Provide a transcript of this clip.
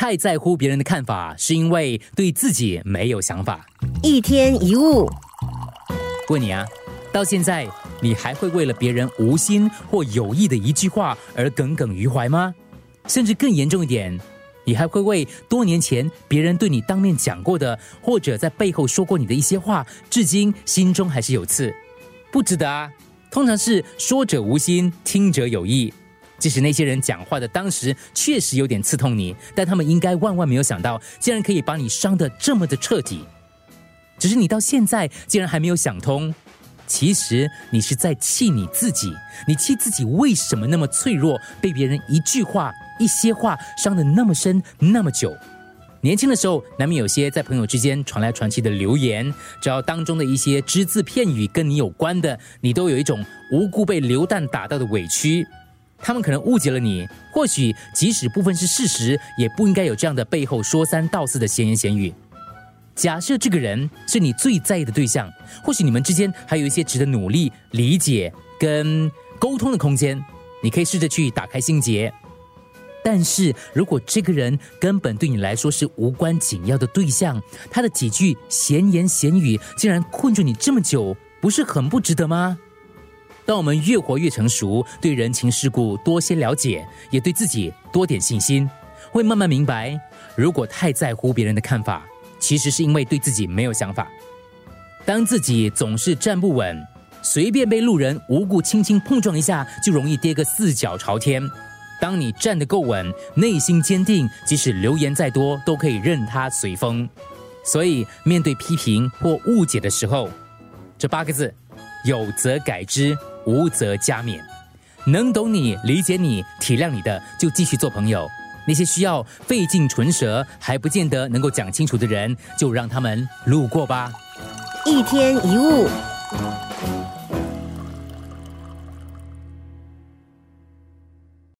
太在乎别人的看法，是因为对自己没有想法。一天一物，问你啊，到现在你还会为了别人无心或有意的一句话而耿耿于怀吗？甚至更严重一点，你还会为多年前别人对你当面讲过的，或者在背后说过你的一些话，至今心中还是有刺？不值得啊！通常是说者无心，听者有意。即使那些人讲话的当时确实有点刺痛你，但他们应该万万没有想到，竟然可以把你伤得这么的彻底。只是你到现在竟然还没有想通，其实你是在气你自己，你气自己为什么那么脆弱，被别人一句话、一些话伤得那么深、那么久。年轻的时候，难免有些在朋友之间传来传去的流言，只要当中的一些只字片语跟你有关的，你都有一种无辜被流弹打到的委屈。他们可能误解了你，或许即使部分是事实，也不应该有这样的背后说三道四的闲言闲语。假设这个人是你最在意的对象，或许你们之间还有一些值得努力、理解跟沟通的空间，你可以试着去打开心结。但是如果这个人根本对你来说是无关紧要的对象，他的几句闲言闲语竟然困住你这么久，不是很不值得吗？当我们越活越成熟，对人情世故多些了解，也对自己多点信心，会慢慢明白，如果太在乎别人的看法，其实是因为对自己没有想法。当自己总是站不稳，随便被路人无故轻轻碰撞一下，就容易跌个四脚朝天。当你站得够稳，内心坚定，即使流言再多，都可以任它随风。所以，面对批评或误解的时候，这八个字：有则改之，无则加勉。能懂你、理解你、体谅你的，就继续做朋友；那些需要费尽唇舌还不见得能够讲清楚的人，就让他们路过吧。一天一物。